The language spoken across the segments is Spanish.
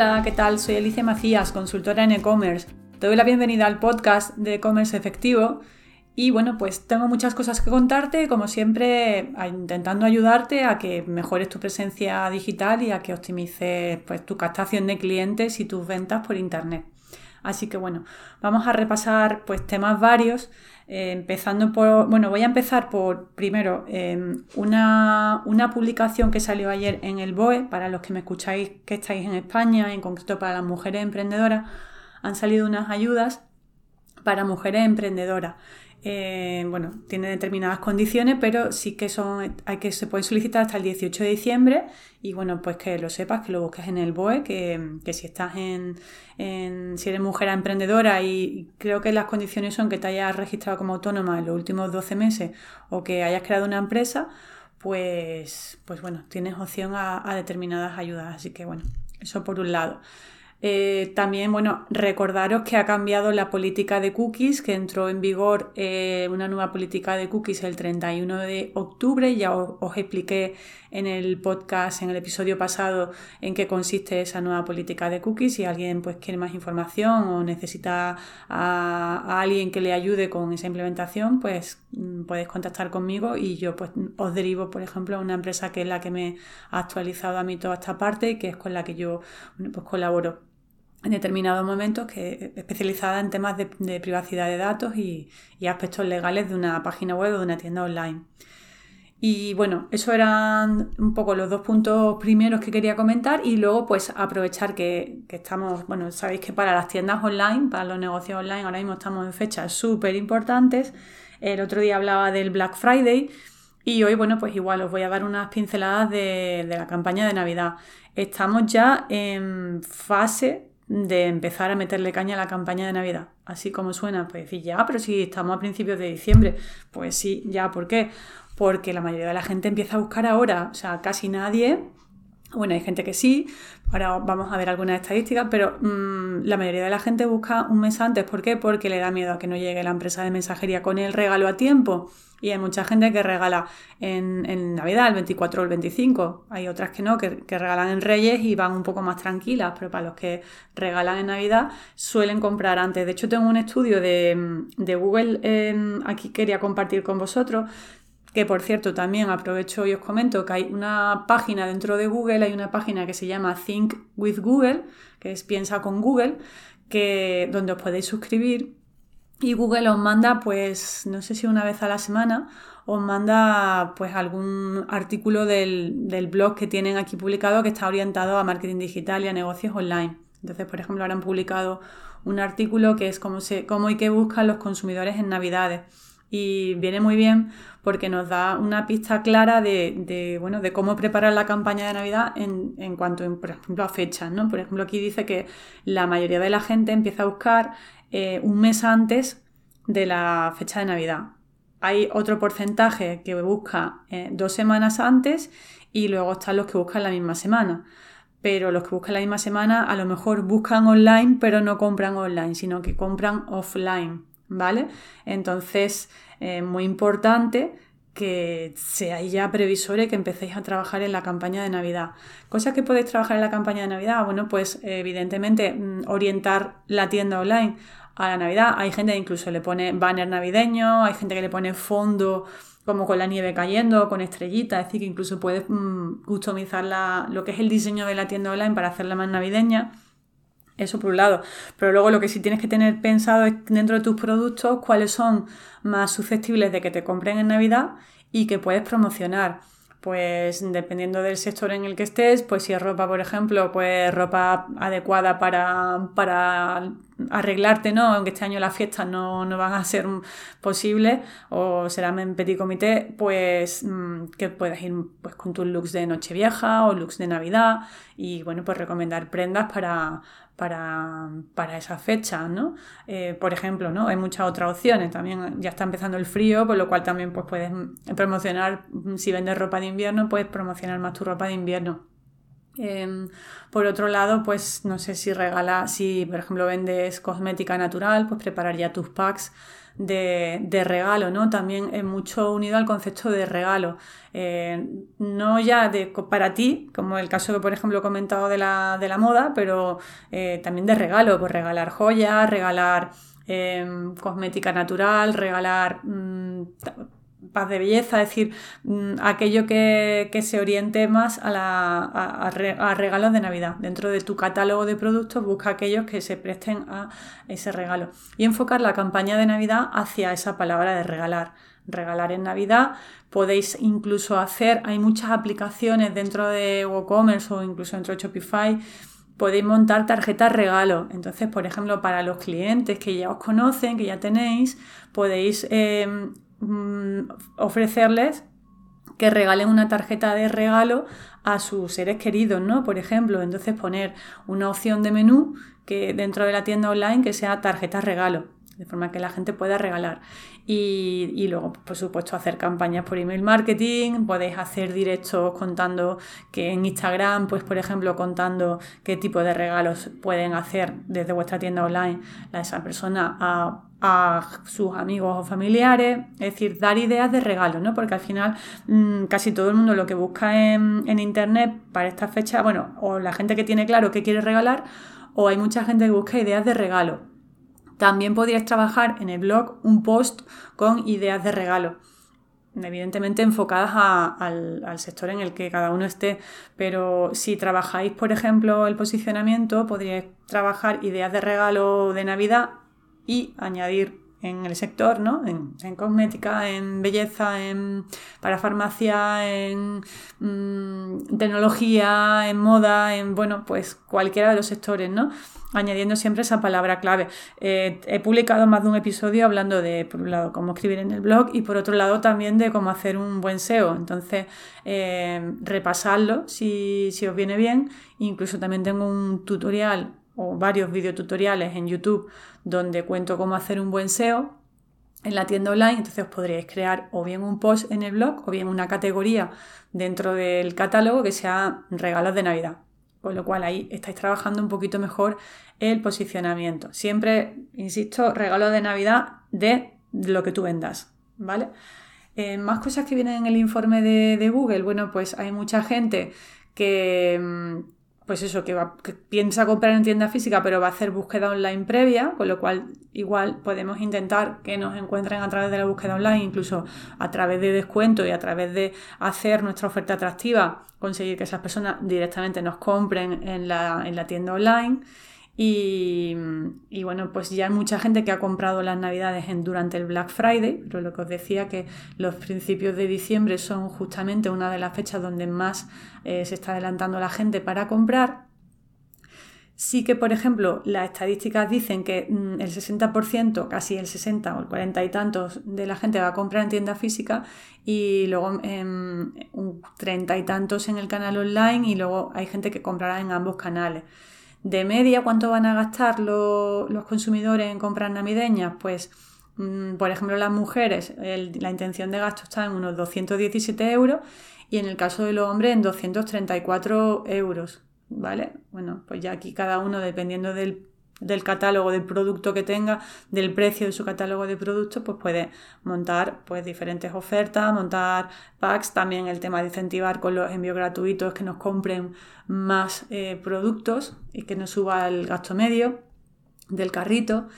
Hola, ¿qué tal? Soy Alicia Macías, consultora en e-commerce. Te doy la bienvenida al podcast de e-commerce efectivo. Y bueno, pues tengo muchas cosas que contarte, como siempre, intentando ayudarte a que mejores tu presencia digital y a que optimices pues, tu captación de clientes y tus ventas por internet. Así que bueno, vamos a repasar pues temas varios, eh, empezando por, bueno, voy a empezar por primero em, una, una, publicación que salió ayer en el BOE, para los que me escucháis que estáis en España, en concreto para las mujeres emprendedoras, han salido unas ayudas para mujeres emprendedoras. Eh, bueno, tiene determinadas condiciones, pero sí que son, hay que se pueden solicitar hasta el 18 de diciembre y bueno, pues que lo sepas, que lo busques en el BOE, que, si estás en, si eres mujer emprendedora y creo que las condiciones son que te hayas registrado como autónoma en los últimos 12 meses o que hayas creado una empresa, pues, pues bueno, tienes opción a determinadas ayudas. Así que bueno, eso por un lado. Eh, también, bueno, recordaros que ha cambiado la política de cookies, que entró en vigor eh, una nueva política de cookies el 31 de octubre. Ya os, expliqué en el podcast, en el episodio pasado, en qué consiste esa nueva política de cookies. Si alguien pues, quiere más información o necesita a, alguien que le ayude con esa implementación, pues mm, podéis contactar conmigo y yo pues, os derivo, por ejemplo, a una empresa que es la que me ha actualizado a mí toda esta parte y que es con la que yo pues, colaboro en determinados momentos que especializada en temas de, privacidad de datos y, aspectos legales de una página web o de una tienda online. Y bueno, eso eran un poco los dos puntos primeros que quería comentar y luego pues aprovechar que, que estamos, bueno, sabéis que para las tiendas online, para los negocios online, ahora mismo estamos en fechas súper importantes. El otro día hablaba del Black Friday y hoy, bueno, pues igual os voy a dar unas pinceladas de, de la campaña de Navidad. Estamos ya en fase de empezar a meterle caña a la campaña de Navidad. Así como suena, pues decir, ya, pero si estamos a principios de diciembre, pues sí, ya, ¿por qué? Porque la mayoría de la gente empieza a buscar ahora, o sea, casi nadie, bueno, hay gente que sí, ahora vamos a ver algunas estadísticas, pero mm, la mayoría de la gente busca un mes antes, ¿por qué? Porque le da miedo a que no llegue la empresa de mensajería con el regalo a tiempo. Y hay mucha gente que regala en, Navidad, el 24 o el 25. Hay otras que no, que, regalan en Reyes y van un poco más tranquilas, pero para los que regalan en Navidad suelen comprar antes. De hecho, tengo un estudio de, Google, em, aquí quería compartir con vosotros, que por cierto también aprovecho y os comento que hay una página dentro de Google, hay una página que se llama Think with Google, que es Piensa con Google, que, donde os podéis suscribir y Google os manda, pues, no sé si una vez a la semana, os manda pues algún artículo del, del, blog que tienen aquí publicado que está orientado a marketing digital y a negocios online. Entonces, por ejemplo, ahora han publicado un artículo que es cómo, se, cómo y qué buscan los consumidores en Navidades. Y viene muy bien porque nos da una pista clara de, bueno, de cómo preparar la campaña de Navidad en, en cuanto, por ejemplo, a fechas. ¿no? Por ejemplo, aquí dice que la mayoría de la gente empieza a buscar eh, un mes antes de la fecha de Navidad. Hay otro porcentaje que busca eh, dos semanas antes y luego están los que buscan la misma semana. Pero los que buscan la misma semana a lo mejor buscan online, pero no compran online, sino que compran offline, ¿vale? Entonces, eh, muy importante que seáis ya previsores que empecéis a trabajar en la campaña de Navidad. ¿Cosas que podéis trabajar en la campaña de Navidad? Bueno, pues evidentemente mm, orientar la tienda online a la Navidad. Hay gente que incluso le pone banner navideño, hay gente que le pone fondo como con la nieve cayendo, con estrellitas, es decir, que incluso puedes mm, customizar lo que es el diseño de la tienda online para hacerla más navideña. Eso por un lado. Pero luego lo que sí tienes que tener pensado es dentro de tus productos cuáles son más susceptibles de que te compren en Navidad y que puedes promocionar. Pues dependiendo del sector en el que estés, pues si es ropa, por ejemplo, pues ropa adecuada para, para arreglarte, ¿no? Aunque este año las fiestas no, van a ser posibles o serán en petit comité, pues mm, que puedas ir pues, con tus looks de Nochevieja o looks de Navidad y bueno, pues recomendar prendas para, para, para esa fecha, ¿no? Eh, por ejemplo, ¿no? Hay muchas otras opciones. También ya está empezando el frío, por lo cual también pues, puedes promocionar, si vendes ropa de invierno, puedes promocionar más tu ropa de invierno. Em, por otro lado, pues no sé si regala, si por ejemplo vendes cosmética natural, pues preparar ya tus packs de, regalo, ¿no? También es mucho unido al concepto de regalo. Eh, no ya de, para ti, como el caso que por ejemplo he comentado de la, de la moda, pero eh, también de regalo, pues regalar joyas, regalar em, cosmética natural, regalar mm, paz de belleza, es decir, mm, aquello que, se oriente más a, la, a, regalos de Navidad. Dentro de tu catálogo de productos busca aquellos que se presten a ese regalo y enfocar la campaña de Navidad hacia esa palabra de regalar. Regalar en Navidad, podéis incluso hacer, hay muchas aplicaciones dentro de WooCommerce o incluso dentro de Shopify podéis montar tarjetas regalo. Entonces, por ejemplo, para los clientes que ya os conocen, que ya tenéis, podéis em, Mm, ofrecerles que regalen una tarjeta de regalo a sus seres queridos, ¿no? Por ejemplo, entonces poner una opción de menú que dentro de la tienda online que sea tarjeta regalo de forma que la gente pueda regalar. Y, luego, por supuesto, hacer campañas por email marketing, podéis hacer directos contando que en Instagram, pues por ejemplo, contando qué tipo de regalos pueden hacer desde vuestra tienda online a esa persona a, sus amigos o familiares, es decir, dar ideas de regalos, ¿no? Porque al final mm, casi todo el mundo lo que busca en, en internet para esta fecha, bueno, o la gente que tiene claro qué quiere regalar, o hay mucha gente que busca ideas de regalo. También podríais trabajar en el blog un post con ideas de regalo evidentemente enfocadas al, sector en el que cada uno esté, pero si trabajáis, por ejemplo, el posicionamiento, podríais trabajar ideas de regalo de Navidad y añadir en el sector, ¿no? En, cosmética, en belleza, en para farmacia, en mm, tecnología, en moda, en bueno, pues cualquiera de los sectores, ¿no? Añadiendo siempre esa palabra clave. Eh, he publicado más de un episodio hablando de, por un lado, cómo escribir en el blog y por otro lado también de cómo hacer un buen SEO. Entonces, eh, repasarlo si, si os viene bien. Incluso también tengo un tutorial o varios videotutoriales en YouTube donde cuento cómo hacer un buen SEO en la tienda online, entonces os podríais crear o bien un post en el blog o bien una categoría dentro del catálogo que sea regalos de Navidad. Con lo cual ahí estáis trabajando un poquito mejor el posicionamiento. Siempre, insisto, regalos de Navidad de lo que tú vendas, ¿vale? Eh, más cosas que vienen en el informe de, de Google. Bueno, pues hay mucha gente que mm, pues eso, que, piensa comprar en tienda física, pero va a hacer búsqueda online previa, con lo cual igual podemos intentar que nos encuentren a través de la búsqueda online, incluso a través de descuento y a través de hacer nuestra oferta atractiva, conseguir que esas personas directamente nos compren en la, en la tienda online. Y, bueno, pues ya hay mucha gente que ha comprado las navidades en, durante el Black Friday, pero lo que os decía que los principios de diciembre son justamente una de las fechas donde más eh, se está adelantando la gente para comprar. Sí que, por ejemplo, las estadísticas dicen que mm, el 60%, casi el 60 o el 40 y tantos de la gente va a comprar en tienda física y luego en un 30 y tantos en el canal online y luego hay gente que comprará en ambos canales. De media, ¿cuánto van a gastar los consumidores en compras navideñas? Pues, mm, por ejemplo, las mujeres, la intención de gasto está en unos 217 euros y en el caso de los hombres en 234 euros, ¿vale? Bueno, pues ya aquí cada uno, dependiendo del del catálogo del producto que tenga, del precio de su catálogo de productos, pues puede montar pues diferentes ofertas, montar packs, también el tema de incentivar con los envíos gratuitos que nos compren más eh, productos y que nos suba el gasto medio del carrito.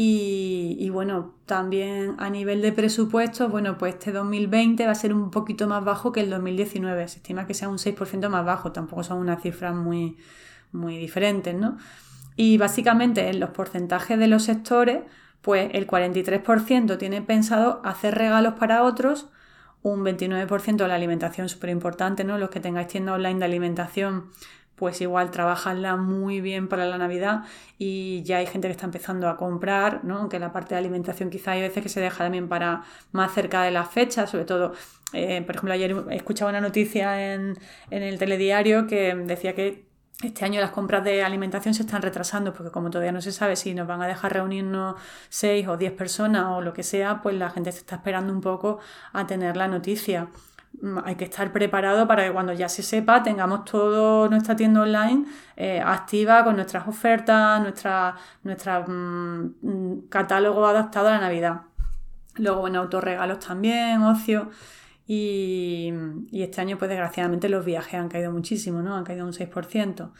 Y, bueno, también a nivel de presupuestos, bueno, pues este 2020 va a ser un poquito más bajo que el 2019. Se estima que sea un 6% más bajo, tampoco son unas cifras muy, muy diferentes, ¿no? Y básicamente en los porcentajes de los sectores, pues el 43% tiene pensado hacer regalos para otros, un 29% de la alimentación, súper importante, ¿no? Los que tengáis tienda online de alimentación, pues igual trabajanla muy bien para la Navidad y ya hay gente que está empezando a comprar, ¿no? Aunque la parte de alimentación quizá hay veces que se deja también para más cerca de las fechas, sobre todo, eh, por ejemplo, ayer he escuchado una noticia en, en el telediario que decía que este año las compras de alimentación se están retrasando porque como todavía no se sabe si nos van a dejar reunirnos seis o diez personas o lo que sea, pues la gente se está esperando un poco a tener la noticia. Mm, hay que estar preparado para que cuando ya se sepa tengamos toda nuestra tienda online eh, activa con nuestras ofertas, nuestra, nuestra mm, mm, catálogo adaptado a la Navidad. Luego, bueno, autorregalos también, ocio. Y, este año, pues desgraciadamente, los viajes han caído muchísimo, ¿no? Han caído un 6%.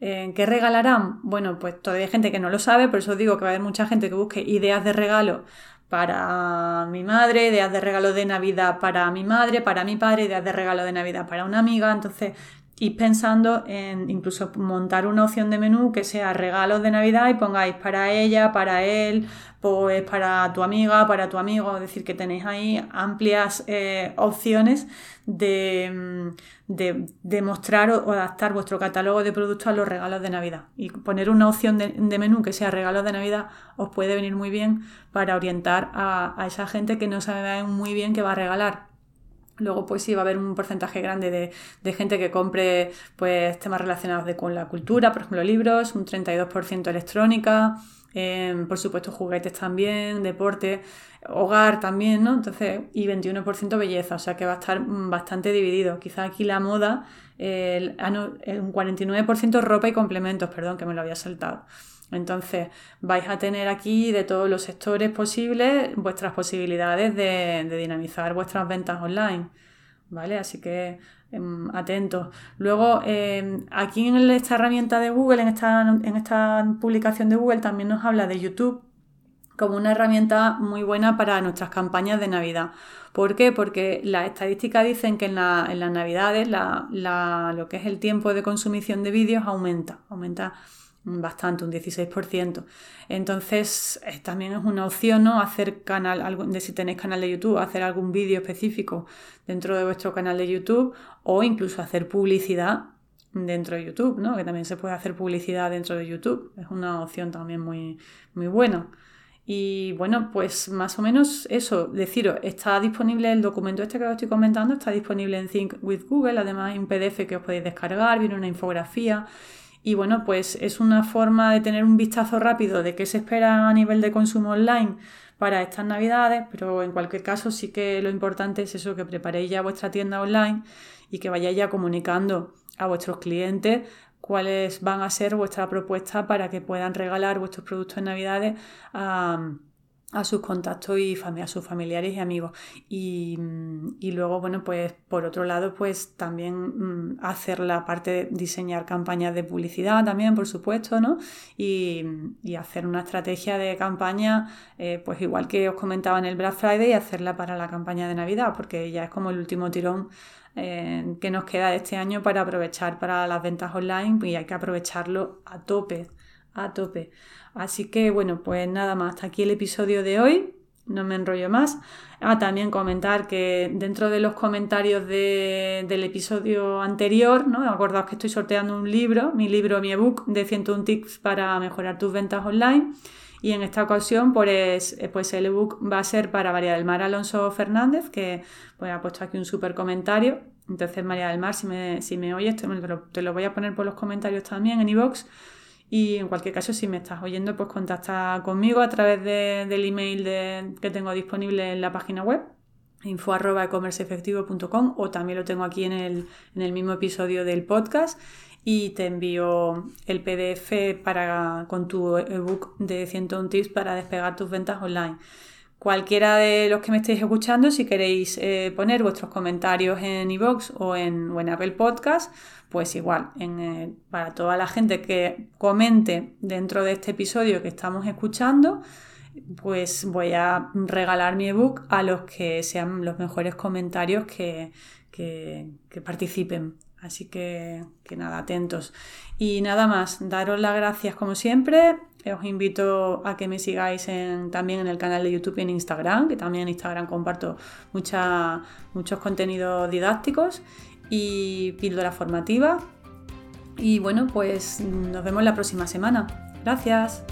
Eh, ¿Qué regalarán? Bueno, pues todavía hay gente que no lo sabe, por eso digo que va a haber mucha gente que busque ideas de regalo para mi madre, ideas de regalo de Navidad para mi madre, para mi padre, ideas de regalo de Navidad para una amiga. Entonces, ir pensando en incluso montar una opción de menú que sea regalos de Navidad y pongáis para ella, para él, pues para tu amiga, para tu amigo, es decir, que tenéis ahí amplias eh, opciones de, de, mostrar o, adaptar vuestro catálogo de productos a los regalos de Navidad. Y poner una opción de, menú que sea regalos de Navidad os puede venir muy bien para orientar a, esa gente que no sabe muy bien qué va a regalar Luego, pues sí, va a haber un porcentaje grande de, gente que compre pues, temas relacionados con la cultura, por ejemplo, libros, un 32% electrónica, em, por supuesto, juguetes también, deporte, hogar también, ¿no? Entonces, y 21% belleza, o sea que va a estar bastante dividido. Quizá aquí la moda, el, un 49% ropa y complementos, perdón, que me lo había saltado. Entonces, vais a tener aquí de todos los sectores posibles vuestras posibilidades de, dinamizar vuestras ventas online. ¿Vale? Así que atentos. Luego, em, aquí en esta herramienta de Google, en esta, en esta publicación de Google, también nos habla de YouTube como una herramienta muy buena para nuestras campañas de Navidad. ¿Por qué? Porque las estadísticas dicen que en, las Navidades lo que es el tiempo de consumición de vídeos aumenta, aumenta bastante, un 16%. Entonces, también es una opción, ¿no? Hacer canal, de si tenéis canal de YouTube, hacer algún vídeo específico dentro de vuestro canal de YouTube o incluso hacer publicidad dentro de YouTube, ¿no? Que también se puede hacer publicidad dentro de YouTube. Es una opción también muy, muy buena. Y bueno, pues más o menos eso, deciros, está disponible el documento este que os estoy comentando, está disponible en Think with Google, además hay un PDF que os podéis descargar, viene una infografía y bueno, pues es una forma de tener un vistazo rápido de qué se espera a nivel de consumo online para estas navidades, pero en cualquier caso sí que lo importante es eso, que preparéis ya vuestra tienda online y que vayáis ya comunicando a vuestros clientes cuáles van a ser vuestra propuesta para que puedan regalar vuestros productos en navidades a a sus contactos y a sus familiares y amigos. Y, luego, bueno, pues por otro lado, pues también mm, hacer la parte de diseñar campañas de publicidad también, por supuesto, ¿no? Y, hacer una estrategia de campaña, eh, pues igual que os comentaba en el Black Friday, y hacerla para la campaña de Navidad, porque ya es como el último tirón eh, que nos queda de este año para aprovechar para las ventas online y hay que aprovecharlo a tope, a tope. Así que bueno, pues nada más, hasta aquí el episodio de hoy. No me enrollo más. Ah, también comentar que dentro de los comentarios del episodio anterior, ¿no? Acordaos que estoy sorteando un libro, mi libro, mi ebook de 101 tips para mejorar tus ventas online. Y en esta ocasión, pues, eh, pues el ebook va a ser para María del Mar Alonso Fernández, que pues, ha puesto aquí un súper comentario. Entonces, María del Mar, si me, si me oyes, te, te, lo voy a poner por los comentarios también en iVoox. Y en cualquier caso, si me estás oyendo, pues contacta conmigo a través del email que tengo disponible en la página web info.ecommerceefectivo.com o también lo tengo aquí en el, en el mismo episodio del podcast y te envío el PDF para, con tu ebook de 101 tips para despegar tus ventas online. Cualquiera de los que me estéis escuchando, si queréis eh, poner vuestros comentarios en iVoox o en, o en Apple Podcast, pues igual, eh, para toda la gente que comente dentro de este episodio que estamos escuchando, pues voy a regalar mi ebook a los que sean los mejores comentarios que, que participen. Así que, que nada, atentos. Y nada más, daros las gracias como siempre os invito a que me sigáis también en el canal de YouTube y en Instagram, que también en Instagram comparto muchos contenidos didácticos y píldora formativa. Y bueno, pues nos vemos la próxima semana. Gracias.